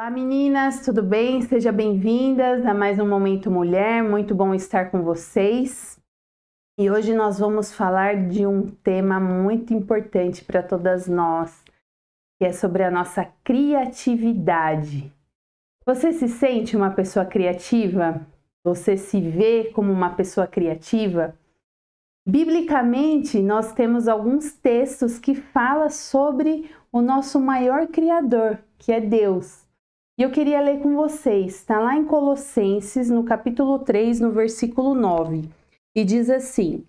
Olá meninas, tudo bem? Sejam bem-vindas a mais um Momento Mulher, muito bom estar com vocês. E hoje nós vamos falar de um tema muito importante para todas nós, que é sobre a nossa criatividade. Você se sente uma pessoa criativa? Você se vê como uma pessoa criativa? Biblicamente, nós temos alguns textos que falam sobre o nosso maior criador, que é Deus. E eu queria ler com vocês, está lá em Colossenses, no capítulo 3, no versículo 9, e diz assim: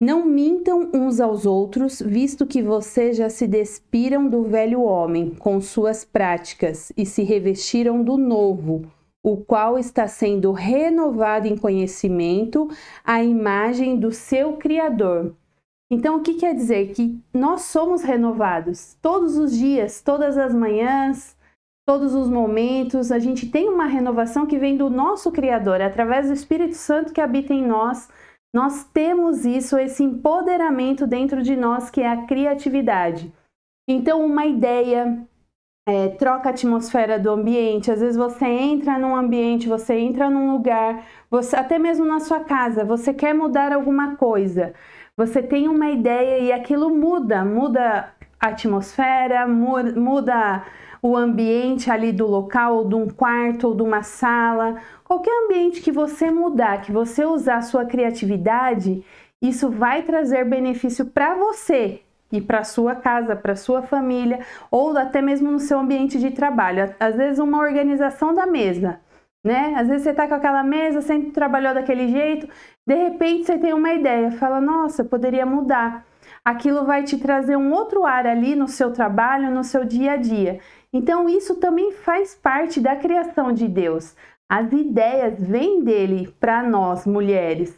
Não mintam uns aos outros, visto que vocês já se despiram do velho homem com suas práticas e se revestiram do novo, o qual está sendo renovado em conhecimento à imagem do seu Criador. Então, o que quer dizer? Que nós somos renovados todos os dias, todas as manhãs, todos os momentos, a gente tem uma renovação que vem do nosso Criador, através do Espírito Santo que habita em nós. Nós temos isso, esse empoderamento dentro de nós que é a criatividade. Então, uma ideia é, troca a atmosfera do ambiente. Às vezes você entra num ambiente, você entra num lugar, você até mesmo na sua casa, você quer mudar alguma coisa. Você tem uma ideia e aquilo muda, muda a atmosfera, muda o ambiente ali do local, ou de um quarto, ou de uma sala, qualquer ambiente que você mudar, que você usar a sua criatividade, isso vai trazer benefício para você e para sua casa, para sua família, ou até mesmo no seu ambiente de trabalho. Às vezes uma organização da mesa, né? Às vezes você está com aquela mesa, sempre trabalhou daquele jeito, de repente você tem uma ideia, fala, nossa, poderia mudar. Aquilo vai te trazer um outro ar ali no seu trabalho, no seu dia a dia. Então, isso também faz parte da criação de Deus. As ideias vêm dele para nós, mulheres.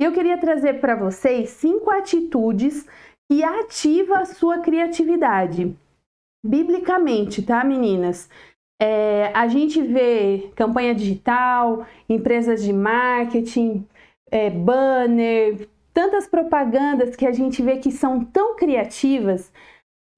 Eu queria trazer para vocês cinco atitudes que ativam a sua criatividade. Biblicamente, tá, meninas? É, a gente vê campanha digital, empresas de marketing, é, banner, tantas propagandas que a gente vê que são tão criativas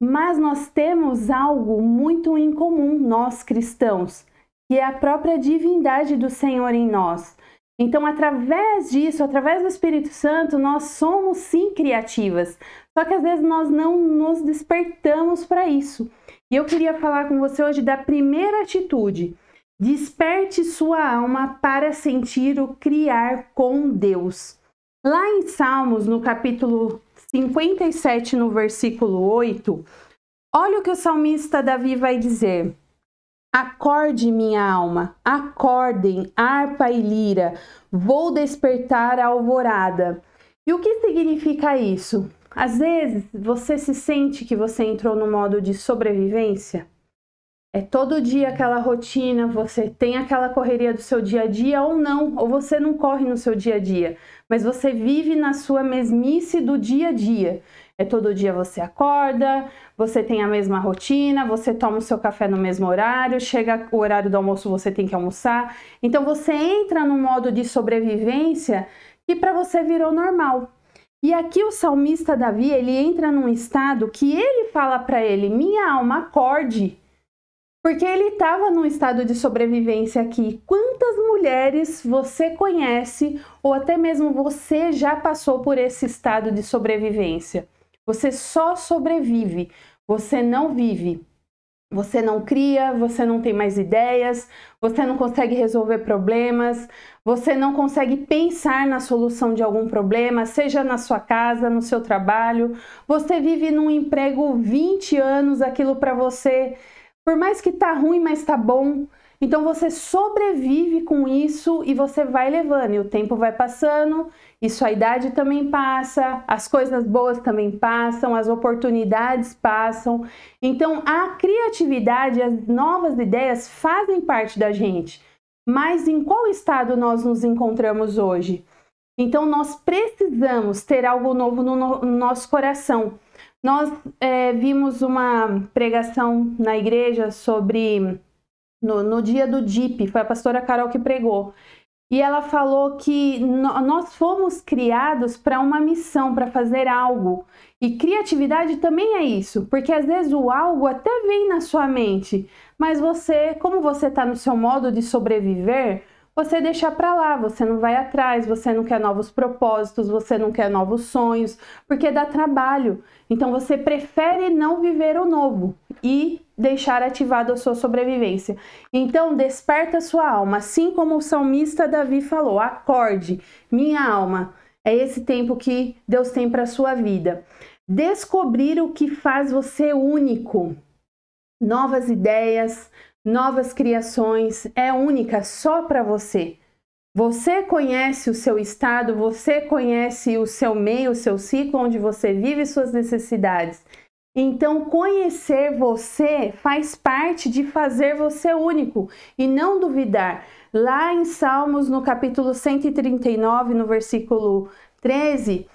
mas nós temos algo muito em comum, nós cristãos, que é a própria divindade do Senhor em nós. Então, através disso, através do Espírito Santo, nós somos sim criativas. Só que às vezes nós não nos despertamos para isso. E eu queria falar com você hoje da primeira atitude. Desperte sua alma para sentir o criar com Deus. Lá em Salmos, no capítulo 57, no versículo 8, olha o que o salmista Davi vai dizer. Acorde, minha alma, acordem, harpa e lira, vou despertar a alvorada. E o que significa isso? Às vezes você se sente que você entrou no modo de sobrevivência. É todo dia aquela rotina, você tem aquela correria do seu dia a dia ou não, ou você não corre no seu dia a dia, mas você vive na sua mesmice do dia a dia. É todo dia você acorda, você tem a mesma rotina, você toma o seu café no mesmo horário, chega o horário do almoço, você tem que almoçar. Então você entra no modo de sobrevivência que para você virou normal. E aqui o salmista Davi, ele entra num estado que ele fala para ele: "Minha alma, acorde". Porque ele estava num estado de sobrevivência aqui. Quantas mulheres você conhece ou até mesmo você já passou por esse estado de sobrevivência? Você só sobrevive, você não vive. Você não cria, você não tem mais ideias, você não consegue resolver problemas, você não consegue pensar na solução de algum problema, seja na sua casa, no seu trabalho. Você vive num emprego 20 anos, aquilo para você por mais que tá ruim, mas tá bom. Então você sobrevive com isso e você vai levando, e o tempo vai passando, e sua idade também passa, as coisas boas também passam, as oportunidades passam. Então a criatividade, as novas ideias fazem parte da gente. Mas em qual estado nós nos encontramos hoje? Então nós precisamos ter algo novo no, no nosso coração. Nós é, vimos uma pregação na igreja sobre no, no dia do DIP, foi a pastora Carol que pregou. e ela falou que nós fomos criados para uma missão, para fazer algo. E criatividade também é isso, porque às vezes o algo até vem na sua mente, mas você, como você está no seu modo de sobreviver, você deixa para lá, você não vai atrás, você não quer novos propósitos, você não quer novos sonhos, porque dá trabalho. Então você prefere não viver o novo e deixar ativado a sua sobrevivência. Então desperta sua alma, assim como o salmista Davi falou: acorde, minha alma. É esse tempo que Deus tem para sua vida. Descobrir o que faz você único. Novas ideias, novas criações, é única só para você. Você conhece o seu estado, você conhece o seu meio, o seu ciclo onde você vive suas necessidades. Então, conhecer você faz parte de fazer você único e não duvidar. Lá em Salmos, no capítulo 139, no versículo 13,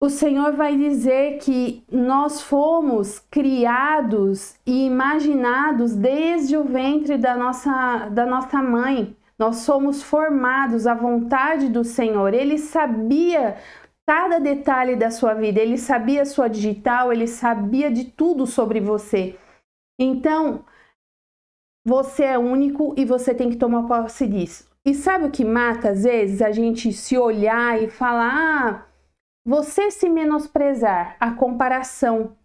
o Senhor vai dizer que nós fomos criados e imaginados desde o ventre da nossa, da nossa mãe. Nós somos formados à vontade do Senhor. Ele sabia cada detalhe da sua vida, ele sabia sua digital, ele sabia de tudo sobre você. Então, você é único e você tem que tomar posse disso. E sabe o que mata às vezes? A gente se olhar e falar: ah, você se menosprezar, a comparação.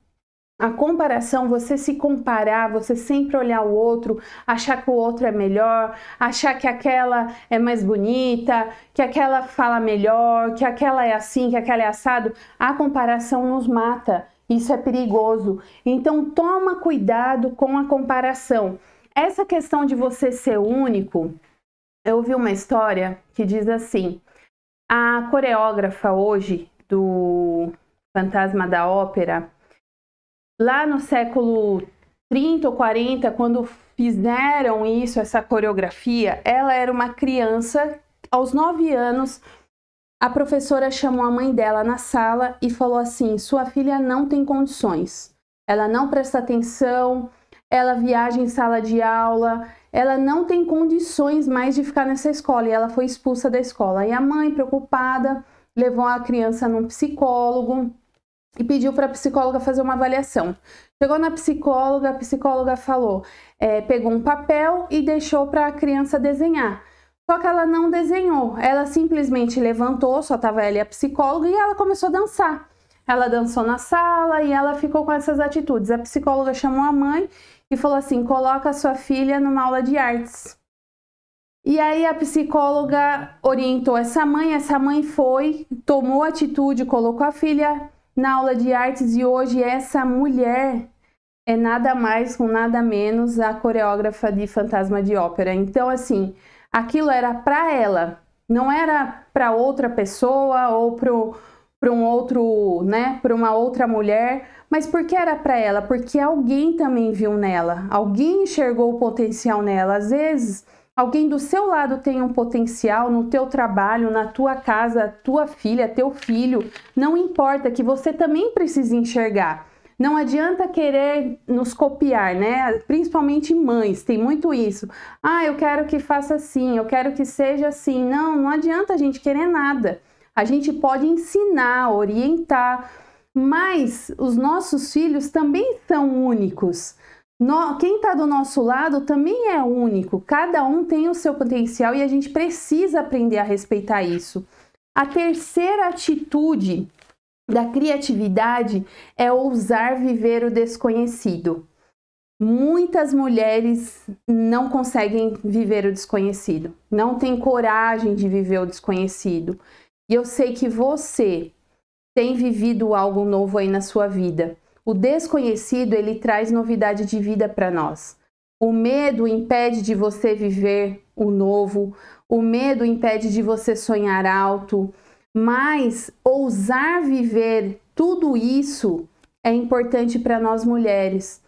A comparação, você se comparar, você sempre olhar o outro, achar que o outro é melhor, achar que aquela é mais bonita, que aquela fala melhor, que aquela é assim, que aquela é assado. A comparação nos mata. Isso é perigoso. Então toma cuidado com a comparação. Essa questão de você ser único, eu ouvi uma história que diz assim: a coreógrafa hoje do Fantasma da Ópera, lá no século 30 ou 40, quando fizeram isso, essa coreografia, ela era uma criança, aos 9 anos, a professora chamou a mãe dela na sala e falou assim: Sua filha não tem condições, ela não presta atenção, ela viaja em sala de aula, ela não tem condições mais de ficar nessa escola e ela foi expulsa da escola. E a mãe, preocupada, levou a criança num psicólogo e pediu para a psicóloga fazer uma avaliação. Chegou na psicóloga, a psicóloga falou, é, pegou um papel e deixou para a criança desenhar. Só que ela não desenhou, ela simplesmente levantou, só estava e a psicóloga, e ela começou a dançar. Ela dançou na sala e ela ficou com essas atitudes. A psicóloga chamou a mãe e falou assim: coloca sua filha numa aula de artes. E aí a psicóloga orientou essa mãe, essa mãe foi, tomou atitude, colocou a filha na aula de artes e hoje essa mulher é nada mais com nada menos a coreógrafa de Fantasma de Ópera. Então assim, aquilo era para ela, não era para outra pessoa ou para um outro, né, para uma outra mulher, mas por que era para ela? Porque alguém também viu nela, alguém enxergou o potencial nela. Às vezes Alguém do seu lado tem um potencial no teu trabalho, na tua casa, tua filha, teu filho, não importa que você também precisa enxergar. Não adianta querer nos copiar, né? Principalmente mães, tem muito isso. Ah, eu quero que faça assim, eu quero que seja assim. Não, não adianta a gente querer nada. A gente pode ensinar, orientar, mas os nossos filhos também são únicos. No, quem está do nosso lado também é único, cada um tem o seu potencial e a gente precisa aprender a respeitar isso. A terceira atitude da criatividade é ousar viver o desconhecido. Muitas mulheres não conseguem viver o desconhecido, não têm coragem de viver o desconhecido. E eu sei que você tem vivido algo novo aí na sua vida. O desconhecido, ele traz novidade de vida para nós. O medo impede de você viver o novo, o medo impede de você sonhar alto, mas ousar viver tudo isso é importante para nós mulheres.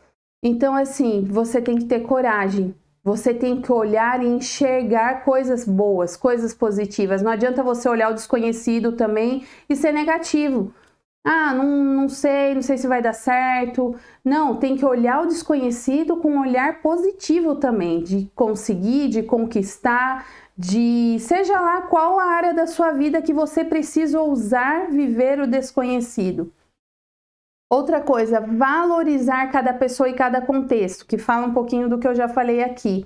Então, assim, você tem que ter coragem, você tem que olhar e enxergar coisas boas, coisas positivas. Não adianta você olhar o desconhecido também e ser negativo Ah, não, não sei, não sei se vai dar certo. Não, tem que olhar o desconhecido com um olhar positivo também, de conseguir, de conquistar, de seja lá qual a área da sua vida que você precisa ousar viver o desconhecido. Outra coisa, valorizar cada pessoa e cada contexto, que fala um pouquinho do que eu já falei aqui.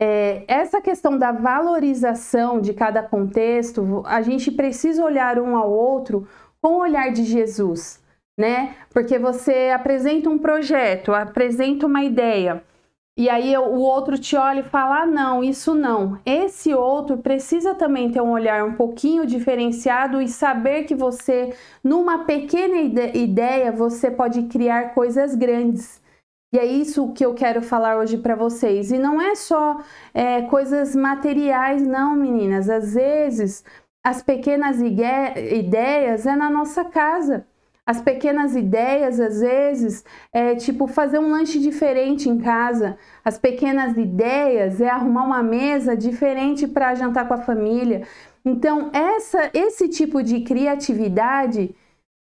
É, essa questão da valorização de cada contexto, a gente precisa olhar um ao outro com o olhar de Jesus, né? Porque você apresenta um projeto, apresenta uma ideia, e aí o outro te olha e fala: ah, não, isso não. Esse outro precisa também ter um olhar um pouquinho diferenciado e saber que você, numa pequena ideia, você pode criar coisas grandes. E é isso que eu quero falar hoje para vocês. E não é só é, coisas materiais, não, meninas. Às vezes, as pequenas ideias é na nossa casa. As pequenas ideias, às vezes, é tipo fazer um lanche diferente em casa. As pequenas ideias é arrumar uma mesa diferente para jantar com a família. Então, essa, esse tipo de criatividade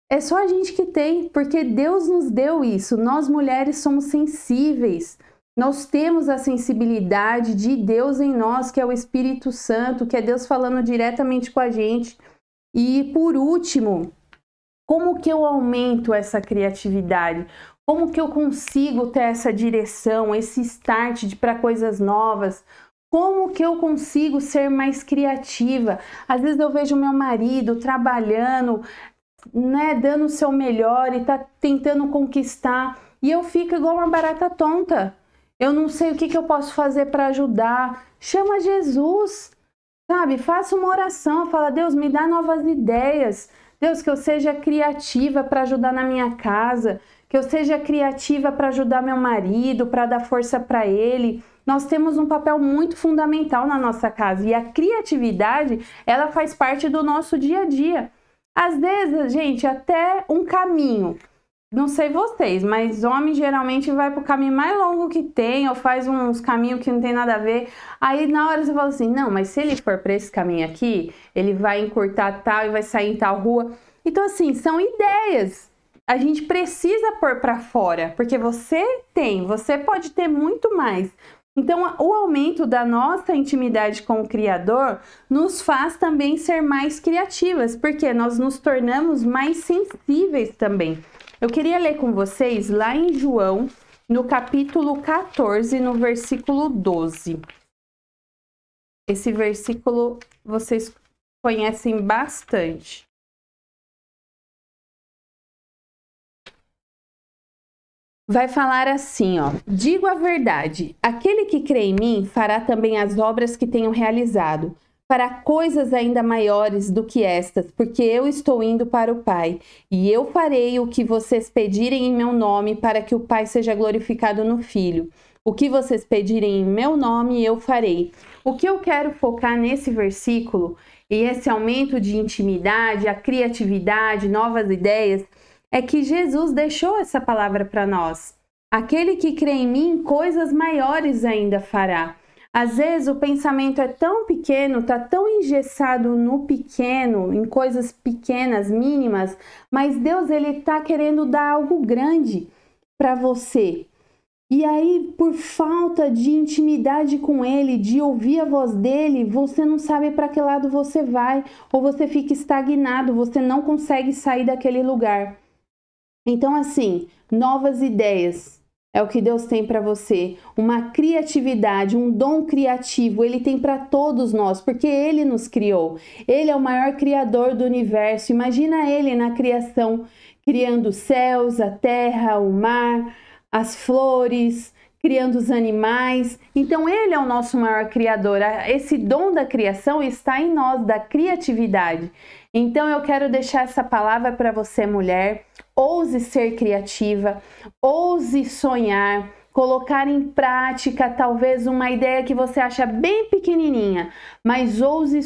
é só a gente que tem, porque Deus nos deu isso. Nós mulheres somos sensíveis. Nós temos a sensibilidade de Deus em nós, que é o Espírito Santo, que é Deus falando diretamente com a gente. E por último, como que eu aumento essa criatividade? Como que eu consigo ter essa direção, esse start para coisas novas? Como que eu consigo ser mais criativa? Às vezes eu vejo meu marido trabalhando, né, dando o seu melhor e tá tentando conquistar, e eu fico igual uma barata tonta. Eu não sei o que, que eu posso fazer para ajudar. Chama Jesus, sabe? Faça uma oração, fala: Deus, me dá novas ideias. Deus, que eu seja criativa para ajudar na minha casa, que eu seja criativa para ajudar meu marido, para dar força para ele. Nós temos um papel muito fundamental na nossa casa e a criatividade, ela faz parte do nosso dia a dia. Às vezes, gente, até um caminho. Não sei vocês, mas homem geralmente vai pro caminho mais longo que tem, ou faz uns caminhos que não tem nada a ver. Aí na hora você fala assim: não, mas se ele for para esse caminho aqui, ele vai encurtar tal e vai sair em tal rua. Então, assim, são ideias. A gente precisa pôr para fora, porque você tem, você pode ter muito mais. Então, o aumento da nossa intimidade com o Criador nos faz também ser mais criativas, porque nós nos tornamos mais sensíveis também. Eu queria ler com vocês lá em João, no capítulo 14, no versículo 12. Esse versículo vocês conhecem bastante. Vai falar assim, ó: Digo a verdade, aquele que crê em mim fará também as obras que tenho realizado para coisas ainda maiores do que estas, porque eu estou indo para o Pai, e eu farei o que vocês pedirem em meu nome, para que o Pai seja glorificado no Filho. O que vocês pedirem em meu nome, eu farei. O que eu quero focar nesse versículo e esse aumento de intimidade, a criatividade, novas ideias, é que Jesus deixou essa palavra para nós. Aquele que crê em mim, coisas maiores ainda fará. Às vezes o pensamento é tão pequeno, tá tão engessado no pequeno, em coisas pequenas, mínimas, mas Deus ele tá querendo dar algo grande para você. E aí, por falta de intimidade com ele, de ouvir a voz dele, você não sabe para que lado você vai, ou você fica estagnado, você não consegue sair daquele lugar. Então, assim, novas ideias, é o que Deus tem para você. Uma criatividade, um dom criativo, ele tem para todos nós, porque ele nos criou. Ele é o maior criador do universo. Imagina ele na criação, criando os céus, a terra, o mar, as flores, criando os animais. Então ele é o nosso maior criador. Esse dom da criação está em nós, da criatividade. Então eu quero deixar essa palavra para você, mulher. Ouse ser criativa, ouse sonhar, colocar em prática talvez uma ideia que você acha bem pequenininha, mas ouse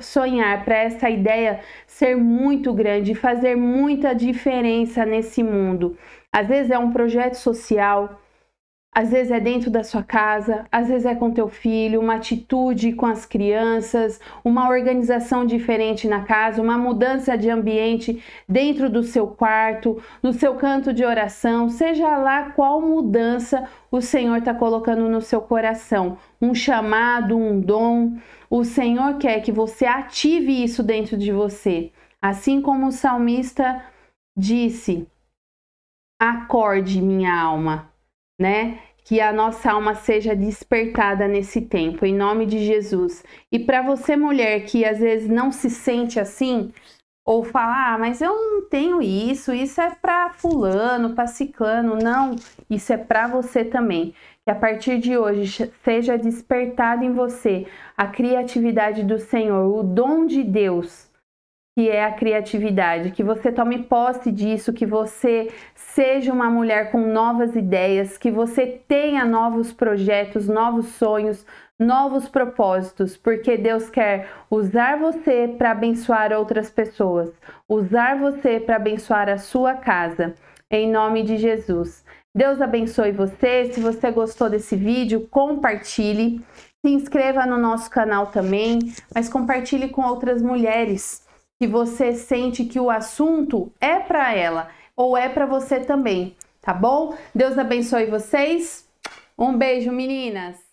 sonhar para essa ideia ser muito grande, fazer muita diferença nesse mundo. Às vezes é um projeto social, Às vezes é dentro da sua casa, às vezes é com teu filho, uma atitude com as crianças, uma organização diferente na casa, uma mudança de ambiente dentro do seu quarto, no seu canto de oração, seja lá qual mudança o Senhor está colocando no seu coração, um chamado, um dom. O Senhor quer que você ative isso dentro de você. Assim como o salmista disse: Acorde, minha alma né? Que a nossa alma seja despertada nesse tempo, em nome de Jesus. E para você, mulher, que às vezes não se sente assim, ou fala, ah, mas eu não tenho isso, isso é para fulano, para ciclano. Não, isso é para você também. Que a partir de hoje seja despertado em você a criatividade do Senhor, o dom de Deus que é a criatividade, que você tome posse disso, que você seja uma mulher com novas ideias, que você tenha novos projetos, novos sonhos, novos propósitos, porque Deus quer usar você para abençoar outras pessoas, usar você para abençoar a sua casa, em nome de Jesus. Deus abençoe você. Se você gostou desse vídeo, compartilhe. Se inscreva no nosso canal também, mas compartilhe com outras mulheres que você sente que o assunto é para ela ou é para você também, tá bom? Deus abençoe vocês. Um beijo, meninas.